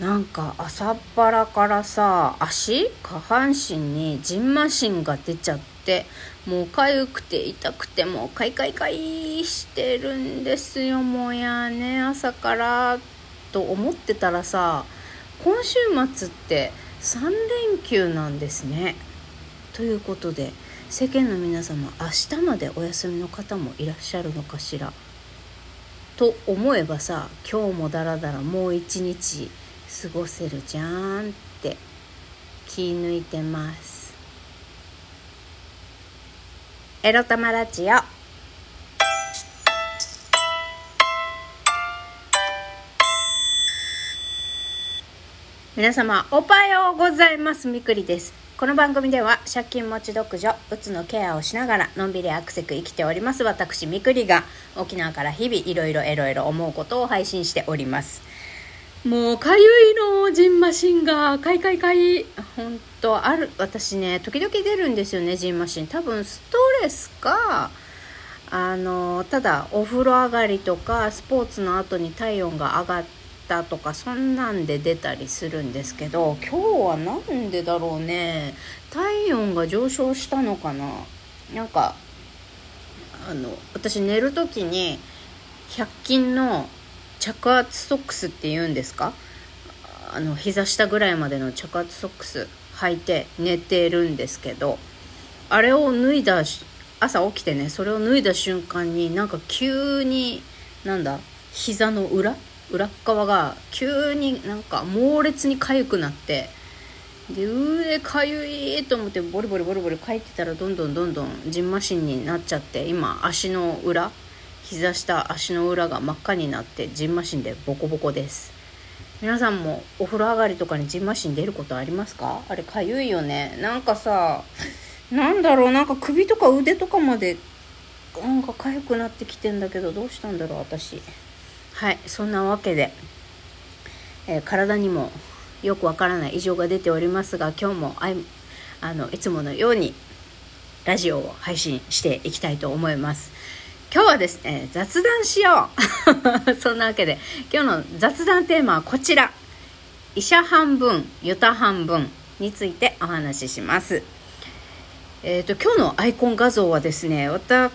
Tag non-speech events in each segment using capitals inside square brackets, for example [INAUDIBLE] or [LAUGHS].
なんか朝っぱらからさ足下半身にジンマシンが出ちゃってもう痒くて痛くてもうカイカイカイしてるんですよもうやね朝からと思ってたらさ今週末って3連休なんですね。ということで世間の皆様明日までお休みの方もいらっしゃるのかしら？と思えばさ今日もだらだらもう一日過ごせるじゃんって気抜いてます。エロ玉ラジオ。皆様おはようございます。みくりです。この番組では借金持ち独女うつのケアをしながらのんびりアクセク生きております。私みくりが沖縄から日々いろいろエロエロ思うことを配信しております。もうかゆいのジンマシンがかいかいかい。本当ある私ね時々出るんですよねジンマシン。多分ストレスかあのただお風呂上がりとかスポーツの後に体温が上がったとかそんなんで出たりするんですけど今日は何でだろうね。体温が上昇したのかな。なんかあの私寝る時に100均の着圧ソックスって言うんですか？あの膝下ぐらいまでの着圧ソックス履いて寝てるんですけどあれを脱いだ朝起きてねそれを脱いだ瞬間になんか急になんだ膝の裏？裏側が急になんか猛烈に痒くなってで上かゆいと思ってボリボリボリボリ書いてたらどんどんどんどんじんましんになっちゃって今足の裏膝下足の裏が真っ赤になってじんましんでボコボコです。皆さんもお風呂上がりとかにじんましん出ることありますか？あれかゆいよね。なんかさなんだろう。なんか首とか腕とかまでなんか痒くなってきてんだけどどうしたんだろう私。はいそんなわけで、えー、体にもよくわからない異常が出ておりますが今日もあいあのいつものようにラジオを配信していきたいと思います。今日はですね、雑談しよう [LAUGHS] そんなわけで、今日の雑談テーマはこちら。医者半分、ユタ半分についてお話しします。えっ、ー、と、今日のアイコン画像はですね、私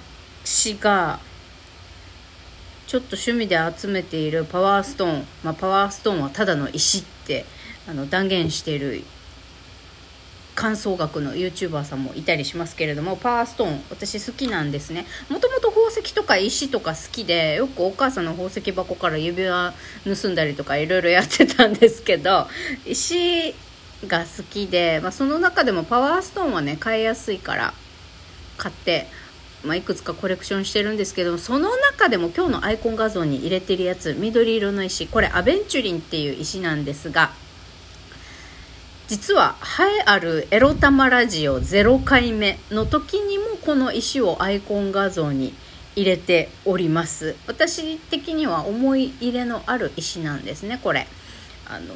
がちょっと趣味で集めているパワーストーン、まあ、パワーストーンはただの石ってあの断言している観想学の YouTuber さんもいたりしますけれどもパワーストーン私好きなんですね。もともと宝石とか石とか好きでよくお母さんの宝石箱から指輪盗んだりとかいろいろやってたんですけど石が好きで、まあ、その中でもパワーストーンはね買いやすいから買ってまあ、いくつかコレクションしてるんですけどその中でも今日のアイコン画像に入れてるやつ緑色の石これアベンチュリンっていう石なんですが実は栄えあるエロ玉ラジオ0回目の時にもこの石をアイコン画像に入れております。私的には思い入れのある石なんですねこれ。あの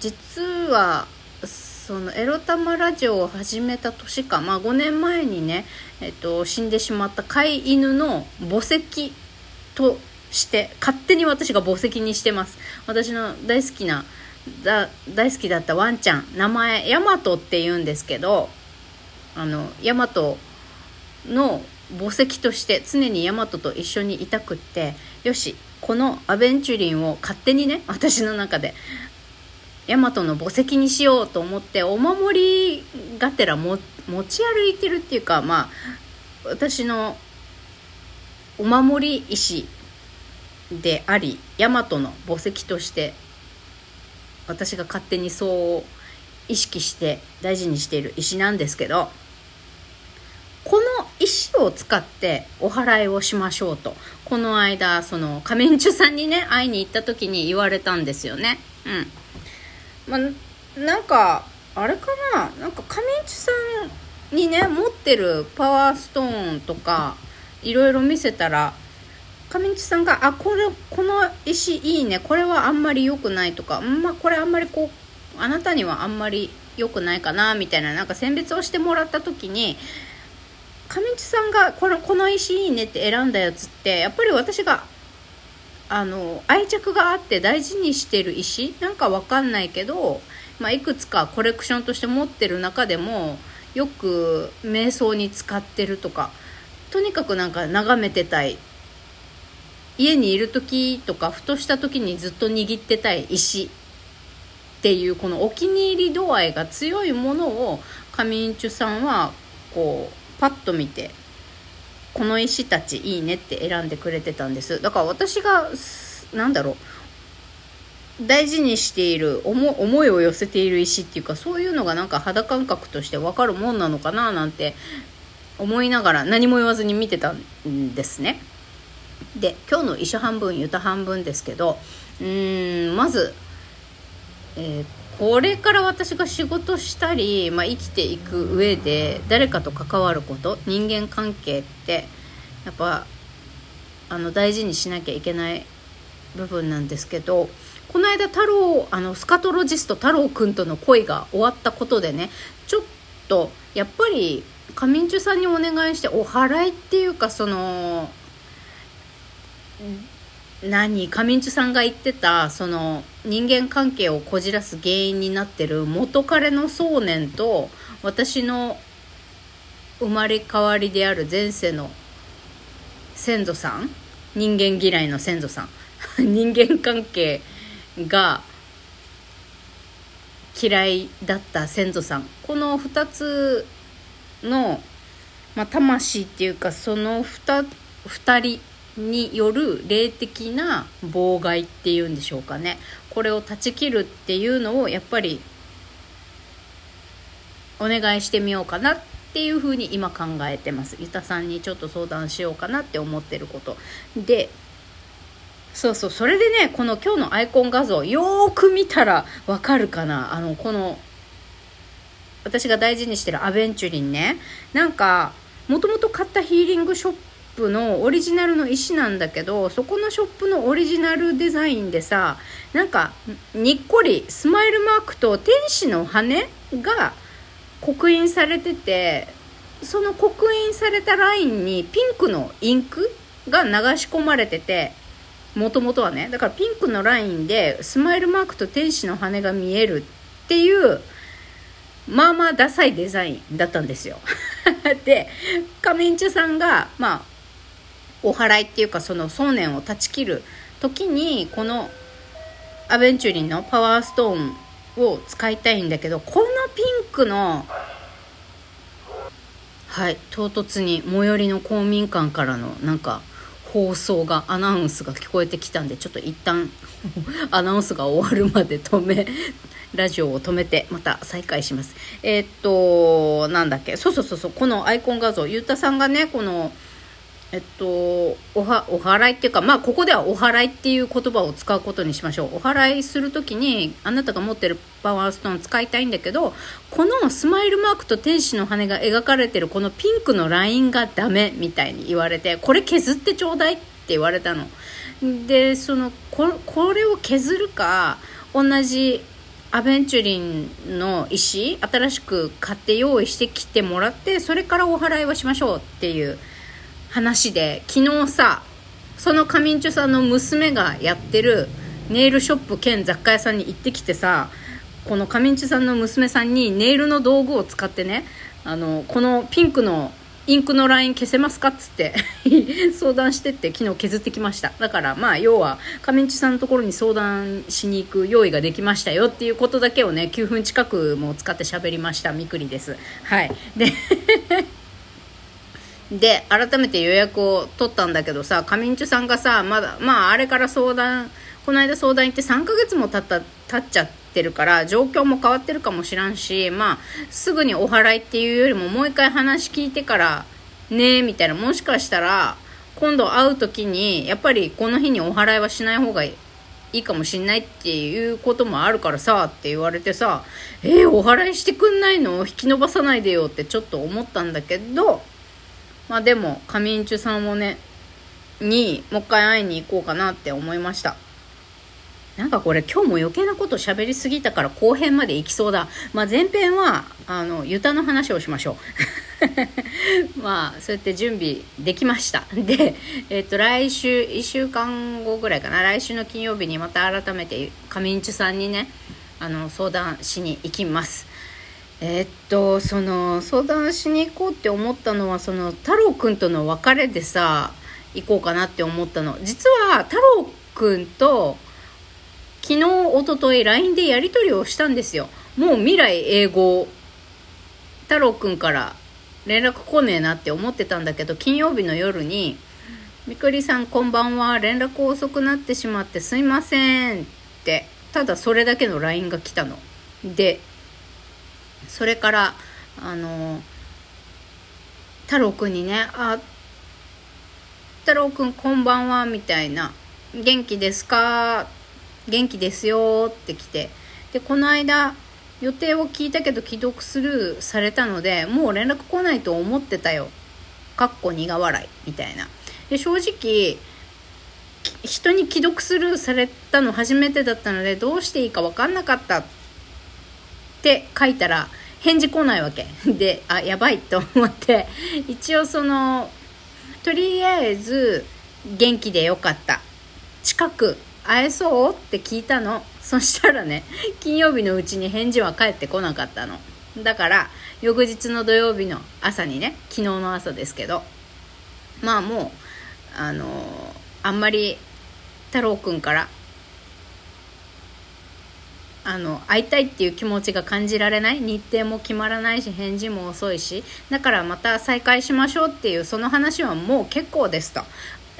実はそのエロ玉ラジオを始めた年か、まあ、5年前にね、えっと、死んでしまった飼い犬の墓石として勝手に私が墓石にしてます。私の大好きなだ大好きだったワンちゃん名前ヤマトって言うんですけどあのヤマトの墓石として常にヤマトと一緒にいたくってよしこのアベンチュリンを勝手にね私の中でヤマトの墓石にしようと思ってお守りがてらも持ち歩いてるっていうかまあ私のお守り石でありヤマトの墓石として私が勝手にそう意識して大事にしている石なんですけどこの石を使ってお祓いをしましょうと。この間その仮面中さんにね会いに行った時に言われたんですよね。うん。まなんかあれかな？なんか仮面中さんにね持ってるパワーストーンとかいろいろ見せたら上地さんが、あ、これ、この石いいね、これはあんまり良くないとか、んまあ、これあんまりこう、あなたにはあんまり良くないかな、みたいな、なんか選別をしてもらった時に、上地さんがこの、この石いいねって選んだやつって、やっぱり私があの愛着があって大事にしてる石？なんかわかんないけど、まあ、いくつかコレクションとして持ってる中でもよく瞑想に使ってるとか。とにかくなんか眺めてたい。家にいる時とかふとした時にずっと握ってたい石っていうこのお気に入り度合いが強いものをカミンチュさんはこうパッと見てこの石たちいいねって選んでくれてたんですだから私が何だろう大事にしている思いを寄せている石っていうかそういうのがなんか肌感覚として分かるもんなのかななんて思いながら何も言わずに見てたんですね。で今日の石半分ユタ半分ですけどうーんまず、えー、これから私が仕事したり、まあ、生きていく上で誰かと関わること人間関係ってやっぱあの大事にしなきゃいけない部分なんですけどこの間太郎あのスカトロジスト太郎くんとの恋が終わったことでねちょっとやっぱり仮眠中さんにお願いしてお祓いっていうかその何上地さんが言ってたその人間関係をこじらす原因になってる元彼の想念と私の生まれ変わりである前世の先祖さん人間嫌いの先祖さん [LAUGHS] 人間関係が嫌いだった先祖さんこの2つの、まあ、魂っていうかその 2, 2人による霊的な妨害っていうんでしょうかね。これを断ち切るっていうのをやっぱりお願いしてみようかなっていうふうに今考えてます。ゆたさんにちょっと相談しようかなって思ってること。でそうそうそれでねこの今日のアイコン画像よーく見たらわかるかな。あのこの私が大事にしてるアベンチュリンね。なんかもともと買ったヒーリングショッププのオリジナルの石なんだけどそこのショップのオリジナルデザインでさなんかにっこりスマイルマークと天使の羽が刻印されててその刻印されたラインにピンクのインクが流し込まれててもともとはねだからピンクのラインでスマイルマークと天使の羽が見えるっていうまあまあダサいデザインだったんですよ。[LAUGHS] でカメンチュさんがまあお祓いっていうかその想念を断ち切る時にこのアベンチュリンのパワーストーンを使いたいんだけどこのピンクのはい唐突に最寄りの公民館からのなんか放送がアナウンスが聞こえてきたんでちょっと一旦 [LAUGHS] アナウンスが終わるまで止めラジオを止めてまた再開します。えー、っとなんだっけ？そうそうそうそうこのアイコン画像ゆうたさんがねこのえっと、おは、お祓いっていうか、まあ、ここではお祓いっていう言葉を使うことにしましょう。お祓いするときに、あなたが持ってるパワーストーン使いたいんだけど、このスマイルマークと天使の羽が描かれてるこのピンクのラインがダメみたいに言われて、これ削ってちょうだいって言われたの。で、その、ここれを削るか、同じアベンチュリンの石、新しく買って用意してきてもらって、それからお祓いはしましょうっていう。話で昨日さそのカミンチュさんの娘がやってるネイルショップ兼雑貨屋さんに行ってきてさこのカミンチュさんの娘さんにネイルの道具を使ってねあのこのピンクのインクのライン消せますかっつって [LAUGHS] 相談してって昨日削ってきました。だからまあ要はカミンチュさんのところに相談しに行く用意ができましたよっていうことだけをね9分近くも使って喋りましたみくりです。はい。でで、改めて予約を取ったんだけどさ、カミンチュさんがさ、まだ、まあ、あれから相談、この間相談行って3ヶ月も経った、経っちゃってるから、状況も変わってるかもしらんし、まあ、すぐにお払いっていうよりも、もう一回話聞いてから、ねみたいな、もしかしたら、今度会う時に、やっぱりこの日にお払いはしない方がいいかもしんないっていうこともあるからさって言われてさえー、お払いしてくんないの？引き伸ばさないでよってちょっと思ったんだけどまあでも、カミンチュさんをね、にもう一回会いに行こうかなって思いました。なんかこれ今日も余計なこと喋りすぎたから後編まで行きそうだ。まあ前編は、あの、ユタの話をしましょう。[LAUGHS] まあそうやって準備できましたで、えっと来週1週間後ぐらいかな来週の金曜日にまた改めて上んちさんにねあの相談しに行きますえー、っとその相談しに行こうって思ったのはその太郎くんとの別れでさ行こうかなって思ったの。実は太郎くんと昨日おととい LINE でやり取りをしたんですよ。もう未来英語太郎くんから連絡来ねえなって思ってたんだけど金曜日の夜に「みくりさんこんばんは。連絡遅くなってしまってすいません」って。ただそれだけの LINE が来たの。でそれからあの太郎くんにね「あ太郎くんこんばんは」みたいな「元気ですか?」元気ですよって来てでこの間予定を聞いたけど既読スルーされたのでもう連絡来ないと思ってたよ。かっこ苦笑い。みたいな。で正直人に既読スルーされたの初めてだったのでどうしていいか分かんなかった。って書いたら返事来ないわけ。[LAUGHS] であやばいと思って。一応そのとりあえず元気でよかった。近く会えそうって聞いたの。そしたらね金曜日のうちに返事は返ってこなかったの。だから翌日の土曜日の朝にね昨日の朝ですけどまあもうあのー、あんまり太郎くんからあの会いたいっていう気持ちが感じられない。日程も決まらないし返事も遅いし。だからまた再会しましょうっていうその話はもう結構ですと。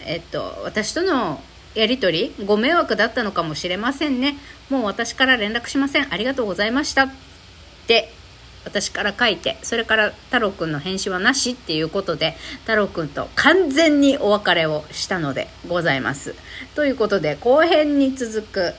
えっと私とのやり取りご迷惑だったのかもしれませんね。もう私から連絡しません。ありがとうございましたって私から書いてそれから太郎くんの返信はなしっていうことで太郎くんと完全にお別れをしたのでございます。ということで後編に続く